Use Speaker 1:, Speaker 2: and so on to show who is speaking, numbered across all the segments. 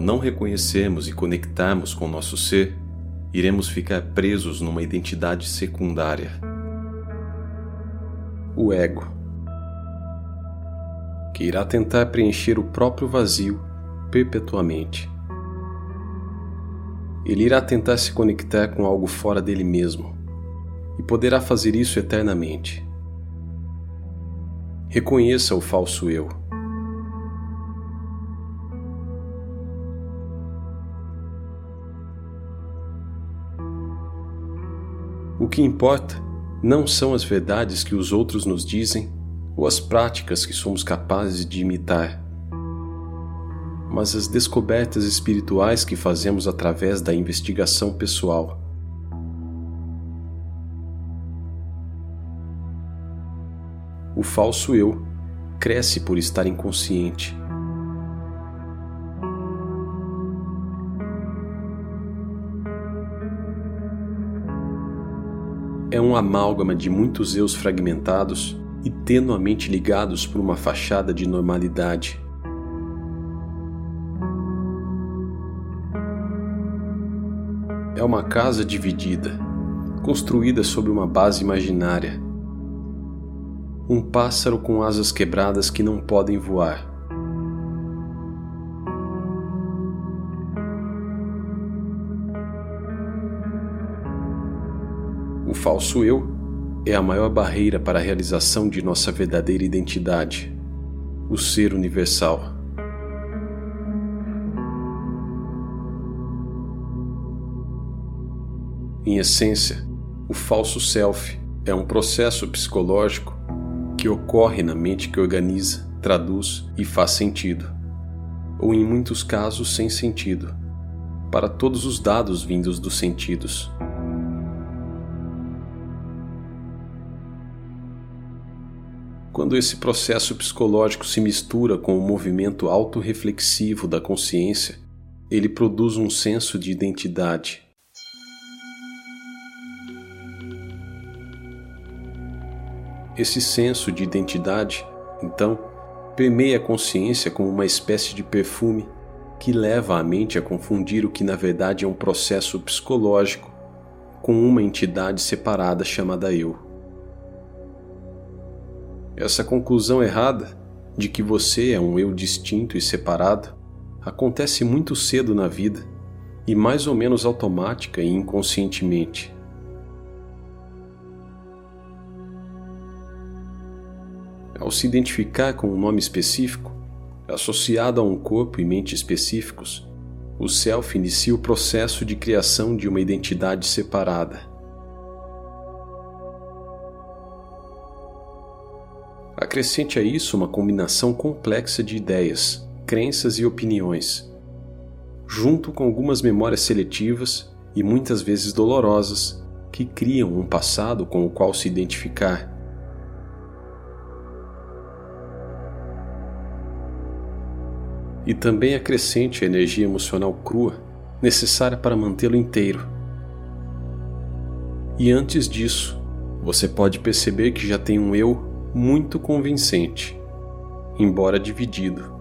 Speaker 1: não reconhecermos e conectarmos com nosso ser, iremos ficar presos numa identidade secundária. O ego, que irá tentar preencher o próprio vazio perpetuamente. Ele irá tentar se conectar com algo fora dele mesmo e poderá fazer isso eternamente. Reconheça o falso eu. O que importa não são as verdades que os outros nos dizem ou as práticas que somos capazes de imitar, mas as descobertas espirituais que fazemos através da investigação pessoal. O falso eu cresce por estar inconsciente. É um amálgama de muitos eus fragmentados e tenuamente ligados por uma fachada de normalidade. É uma casa dividida, construída sobre uma base imaginária um pássaro com asas quebradas que não podem voar. Falso eu é a maior barreira para a realização de nossa verdadeira identidade, o ser universal. Em essência, o falso self é um processo psicológico que ocorre na mente que organiza, traduz e faz sentido, ou em muitos casos sem sentido, para todos os dados vindos dos sentidos. Quando esse processo psicológico se mistura com o movimento autorreflexivo da consciência, ele produz um senso de identidade, Esse senso de identidade, então, permeia a consciência como uma espécie de perfume que leva a mente a confundir o que na verdade é um processo psicológico com uma entidade separada chamada eu. Essa conclusão errada de que você é um eu distinto e separado acontece muito cedo na vida e mais ou menos automática e inconscientemente. Ao se identificar com um nome específico, associado a um corpo e mente específicos, o self inicia o processo de criação de uma identidade separada. Acrescente a isso uma combinação complexa de ideias, crenças e opiniões, junto com algumas memórias seletivas e muitas vezes dolorosas que criam um passado com o qual se identificar e também acrescente a energia emocional crua necessária para mantê-lo inteiro. E antes disso, você pode perceber que já tem um eu muito convincente, embora dividido.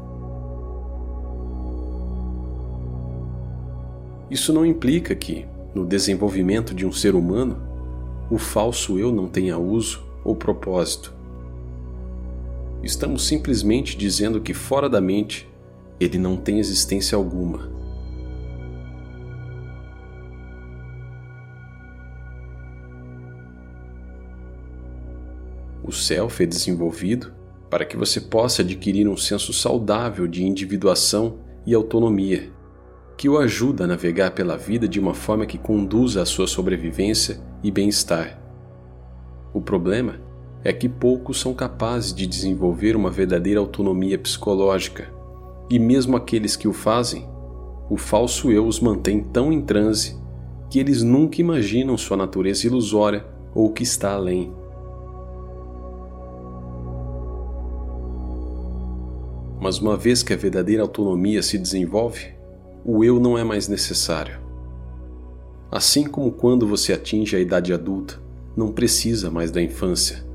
Speaker 1: Isso não implica que, no desenvolvimento de um ser humano, o falso eu não tenha uso ou propósito. Estamos simplesmente dizendo que fora da mente ele não tem existência alguma. O self é desenvolvido para que você possa adquirir um senso saudável de individuação e autonomia, que o ajuda a navegar pela vida de uma forma que conduza à sua sobrevivência e bem-estar. O problema é que poucos são capazes de desenvolver uma verdadeira autonomia psicológica e mesmo aqueles que o fazem, o falso eu os mantém tão em transe que eles nunca imaginam sua natureza ilusória ou o que está além. Mas uma vez que a verdadeira autonomia se desenvolve, o eu não é mais necessário. Assim como quando você atinge a idade adulta, não precisa mais da infância.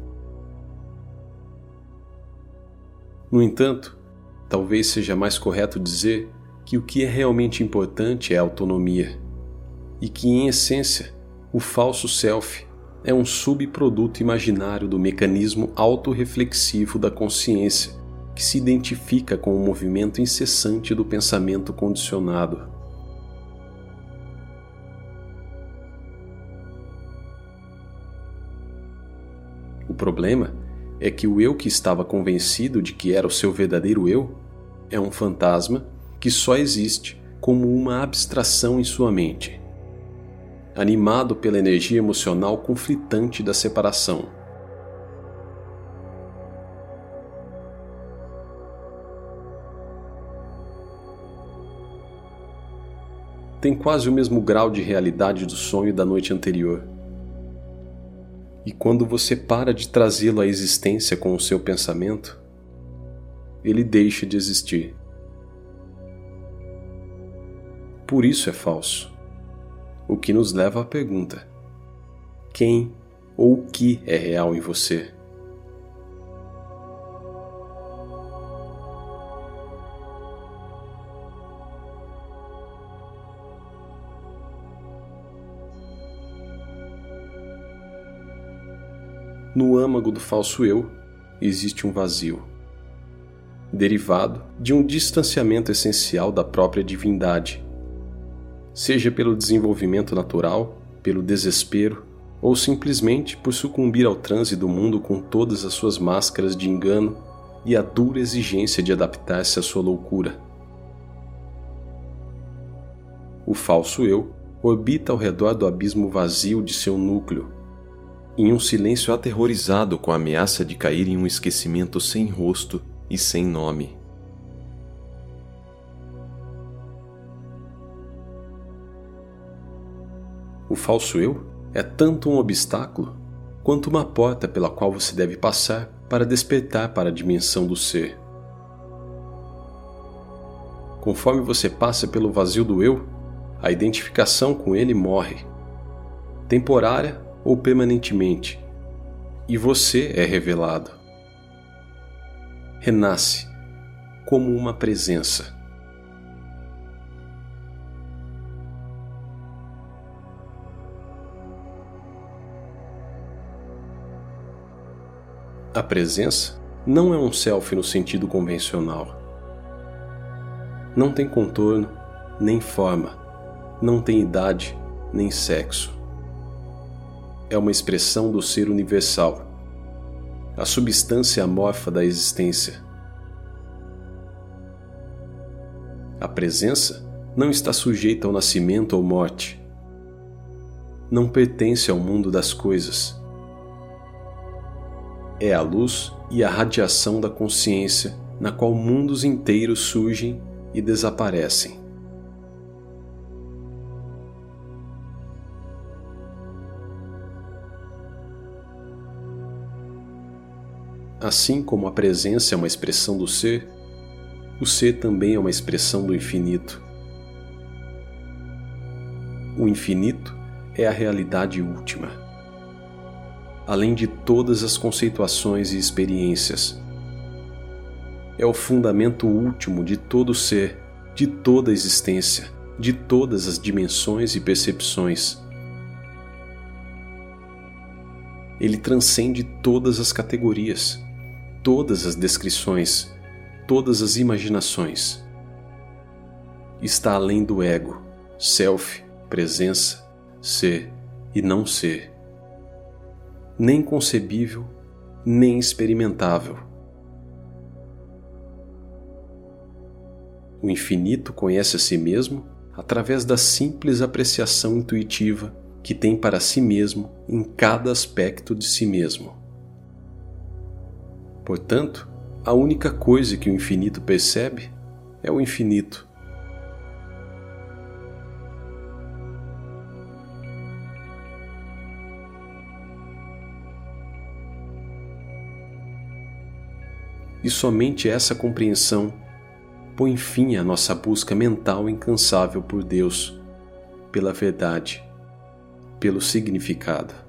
Speaker 1: No entanto, talvez seja mais correto dizer que o que é realmente importante é a autonomia e que, em essência, o falso self é um subproduto imaginário do mecanismo autorreflexivo da consciência que se identifica com o movimento incessante do pensamento condicionado. O problema é que o eu que estava convencido de que era o seu verdadeiro eu é um fantasma que só existe como uma abstração em sua mente, animado pela energia emocional conflitante da separação. Tem quase o mesmo grau de realidade do sonho da noite anterior. E quando você para de trazê-lo à existência com o seu pensamento, ele deixa de existir. Por isso é falso. O que nos leva à pergunta: quem ou o que é real em você? No âmago do falso eu existe um vazio, derivado de um distanciamento essencial da própria divindade, seja pelo desenvolvimento natural, pelo desespero ou simplesmente por sucumbir ao transe do mundo com todas as suas máscaras de engano e a dura exigência de adaptar-se à sua loucura. O falso eu orbita ao redor do abismo vazio de seu núcleo, em um silêncio aterrorizado com a ameaça de cair em um esquecimento sem rosto e sem nome. O falso eu é tanto um obstáculo quanto uma porta pela qual você deve passar para despertar para a dimensão do ser. Conforme você passa pelo vazio do eu, a identificação com ele morre, temporária ou permanentemente, e você é revelado. Renasce como uma presença. A presença não é um self no sentido convencional. Não tem contorno, nem forma, não tem idade, nem sexo é uma expressão do ser universal, a substância amorfa da existência. A presença não está sujeita ao nascimento ou morte. Não pertence ao mundo das coisas. É a luz e a radiação da consciência na qual mundos inteiros surgem e desaparecem. Assim como a presença é uma expressão do ser, o ser também é uma expressão do infinito. O infinito é a realidade última. Além de todas as conceituações e experiências, é o fundamento último de todo ser, de toda existência, de todas as dimensões e percepções. Ele transcende todas as categorias todas as descrições, todas as imaginações. Está além do ego, self, presença, ser e não ser. Nem concebível, nem experimentável. O infinito conhece a si mesmo através da simples apreciação intuitiva que tem para si mesmo em cada aspecto de si mesmo. Portanto, a única coisa que o infinito percebe é o infinito. E somente essa compreensão põe fim à nossa busca mental incansável por Deus, pela verdade, pelo significado.